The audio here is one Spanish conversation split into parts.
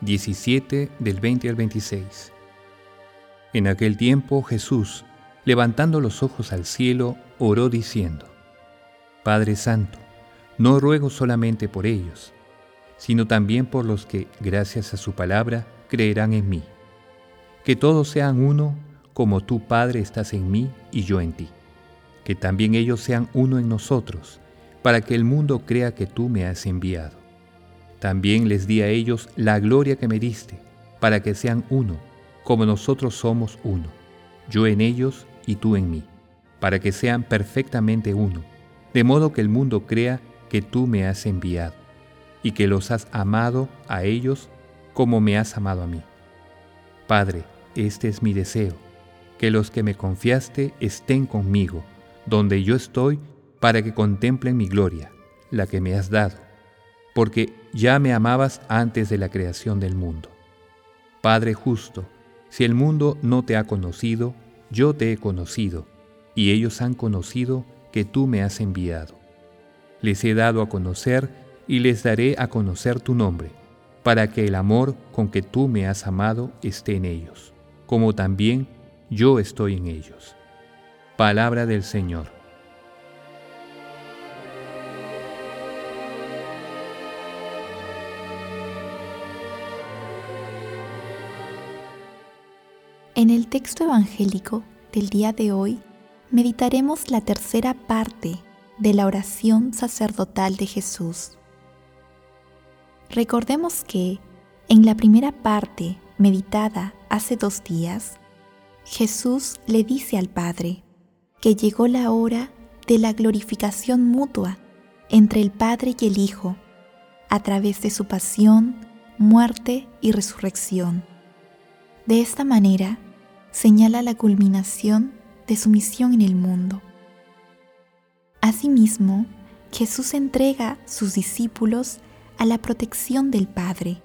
17 del 20 al 26. En aquel tiempo Jesús, levantando los ojos al cielo, oró diciendo, Padre Santo, no ruego solamente por ellos, sino también por los que, gracias a su palabra, creerán en mí. Que todos sean uno, como tú, Padre, estás en mí y yo en ti. Que también ellos sean uno en nosotros, para que el mundo crea que tú me has enviado. También les di a ellos la gloria que me diste, para que sean uno, como nosotros somos uno, yo en ellos y tú en mí, para que sean perfectamente uno, de modo que el mundo crea que tú me has enviado, y que los has amado a ellos como me has amado a mí. Padre, este es mi deseo, que los que me confiaste estén conmigo, donde yo estoy, para que contemplen mi gloria, la que me has dado porque ya me amabas antes de la creación del mundo. Padre justo, si el mundo no te ha conocido, yo te he conocido, y ellos han conocido que tú me has enviado. Les he dado a conocer y les daré a conocer tu nombre, para que el amor con que tú me has amado esté en ellos, como también yo estoy en ellos. Palabra del Señor. En el texto evangélico del día de hoy meditaremos la tercera parte de la oración sacerdotal de Jesús. Recordemos que en la primera parte meditada hace dos días, Jesús le dice al Padre que llegó la hora de la glorificación mutua entre el Padre y el Hijo a través de su pasión, muerte y resurrección. De esta manera, señala la culminación de su misión en el mundo. Asimismo, Jesús entrega sus discípulos a la protección del Padre,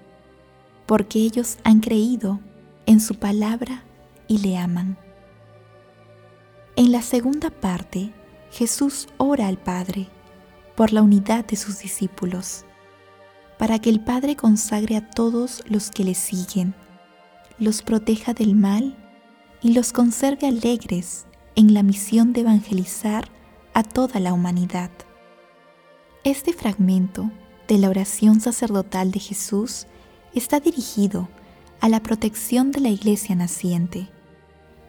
porque ellos han creído en su palabra y le aman. En la segunda parte, Jesús ora al Padre por la unidad de sus discípulos, para que el Padre consagre a todos los que le siguen, los proteja del mal y los conserve alegres en la misión de evangelizar a toda la humanidad. Este fragmento de la oración sacerdotal de Jesús está dirigido a la protección de la iglesia naciente,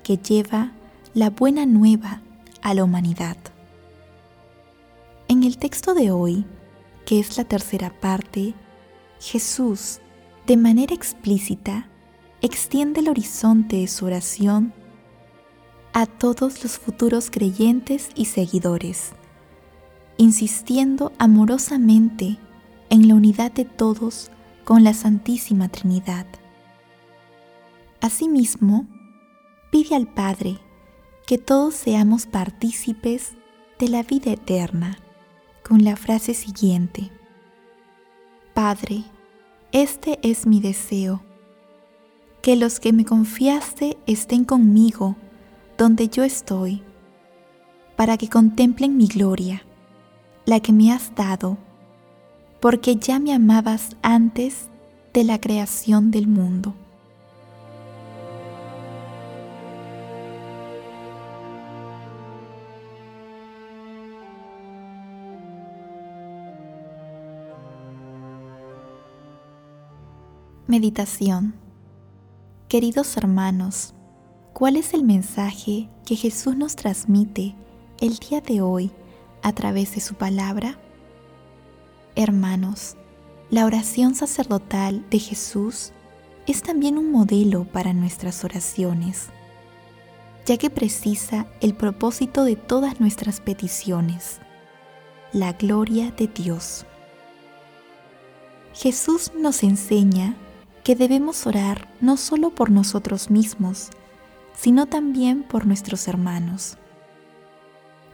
que lleva la buena nueva a la humanidad. En el texto de hoy, que es la tercera parte, Jesús, de manera explícita, extiende el horizonte de su oración a todos los futuros creyentes y seguidores, insistiendo amorosamente en la unidad de todos con la Santísima Trinidad. Asimismo, pide al Padre que todos seamos partícipes de la vida eterna, con la frase siguiente, Padre, este es mi deseo que los que me confiaste estén conmigo donde yo estoy, para que contemplen mi gloria, la que me has dado, porque ya me amabas antes de la creación del mundo. Meditación Queridos hermanos, ¿cuál es el mensaje que Jesús nos transmite el día de hoy a través de su palabra? Hermanos, la oración sacerdotal de Jesús es también un modelo para nuestras oraciones, ya que precisa el propósito de todas nuestras peticiones, la gloria de Dios. Jesús nos enseña que debemos orar no solo por nosotros mismos, sino también por nuestros hermanos.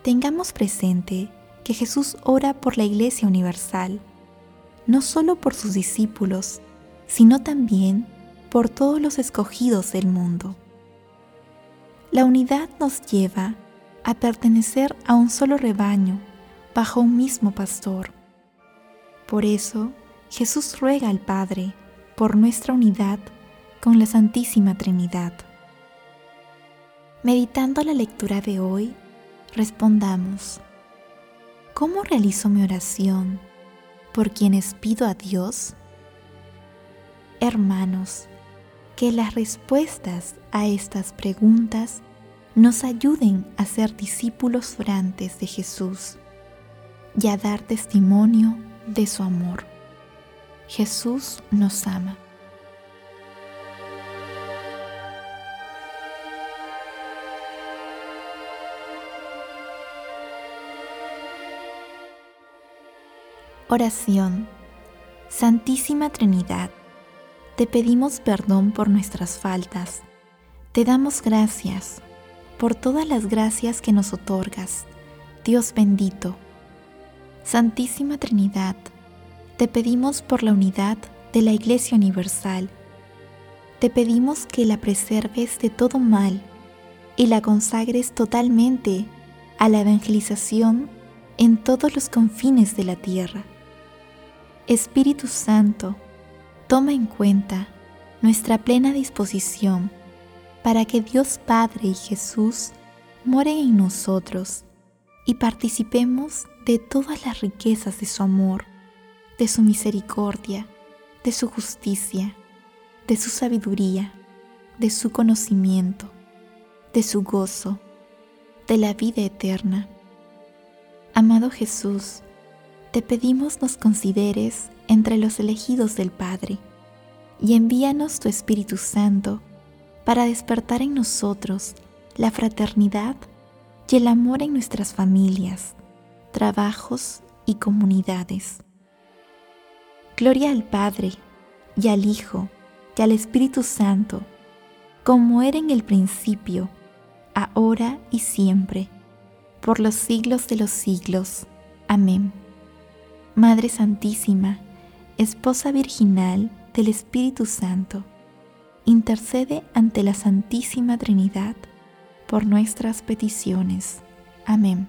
Tengamos presente que Jesús ora por la Iglesia Universal, no solo por sus discípulos, sino también por todos los escogidos del mundo. La unidad nos lleva a pertenecer a un solo rebaño, bajo un mismo pastor. Por eso, Jesús ruega al Padre por nuestra unidad con la Santísima Trinidad. Meditando la lectura de hoy, respondamos, ¿cómo realizo mi oración? ¿Por quienes pido a Dios? Hermanos, que las respuestas a estas preguntas nos ayuden a ser discípulos orantes de Jesús y a dar testimonio de su amor. Jesús nos ama. Oración. Santísima Trinidad, te pedimos perdón por nuestras faltas. Te damos gracias por todas las gracias que nos otorgas. Dios bendito. Santísima Trinidad, te pedimos por la unidad de la Iglesia Universal. Te pedimos que la preserves de todo mal y la consagres totalmente a la evangelización en todos los confines de la tierra. Espíritu Santo, toma en cuenta nuestra plena disposición para que Dios Padre y Jesús moren en nosotros y participemos de todas las riquezas de su amor de su misericordia, de su justicia, de su sabiduría, de su conocimiento, de su gozo, de la vida eterna. Amado Jesús, te pedimos nos consideres entre los elegidos del Padre y envíanos tu Espíritu Santo para despertar en nosotros la fraternidad y el amor en nuestras familias, trabajos y comunidades Gloria al Padre, y al Hijo, y al Espíritu Santo, como era en el principio, ahora y siempre, por los siglos de los siglos. Amén. Madre Santísima, Esposa Virginal del Espíritu Santo, intercede ante la Santísima Trinidad por nuestras peticiones. Amén.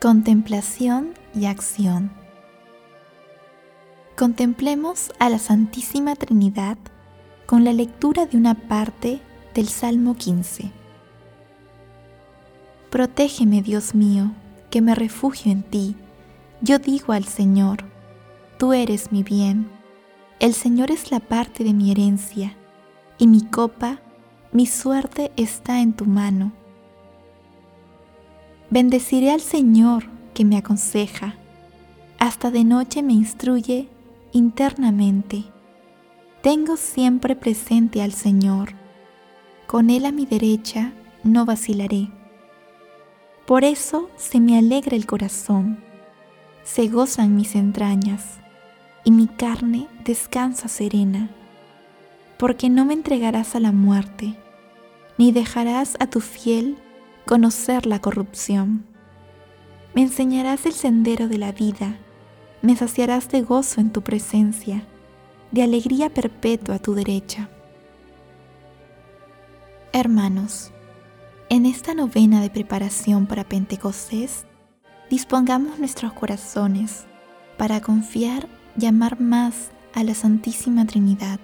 Contemplación y acción. Contemplemos a la Santísima Trinidad con la lectura de una parte del Salmo 15. Protégeme, Dios mío, que me refugio en ti. Yo digo al Señor, tú eres mi bien. El Señor es la parte de mi herencia, y mi copa, mi suerte está en tu mano Bendeciré al Señor que me aconseja, hasta de noche me instruye internamente. Tengo siempre presente al Señor, con Él a mi derecha no vacilaré. Por eso se me alegra el corazón, se gozan mis entrañas, y mi carne descansa serena, porque no me entregarás a la muerte, ni dejarás a tu fiel conocer la corrupción. Me enseñarás el sendero de la vida, me saciarás de gozo en tu presencia, de alegría perpetua a tu derecha. Hermanos, en esta novena de preparación para Pentecostés, dispongamos nuestros corazones para confiar y amar más a la Santísima Trinidad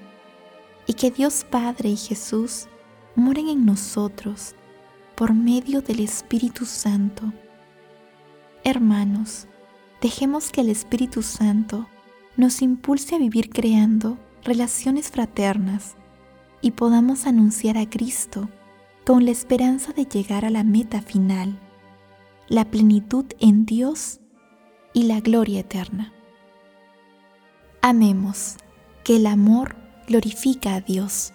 y que Dios Padre y Jesús moren en nosotros por medio del Espíritu Santo Hermanos, dejemos que el Espíritu Santo nos impulse a vivir creando relaciones fraternas y podamos anunciar a Cristo con la esperanza de llegar a la meta final, la plenitud en Dios y la gloria eterna. Amemos, que el amor glorifica a Dios.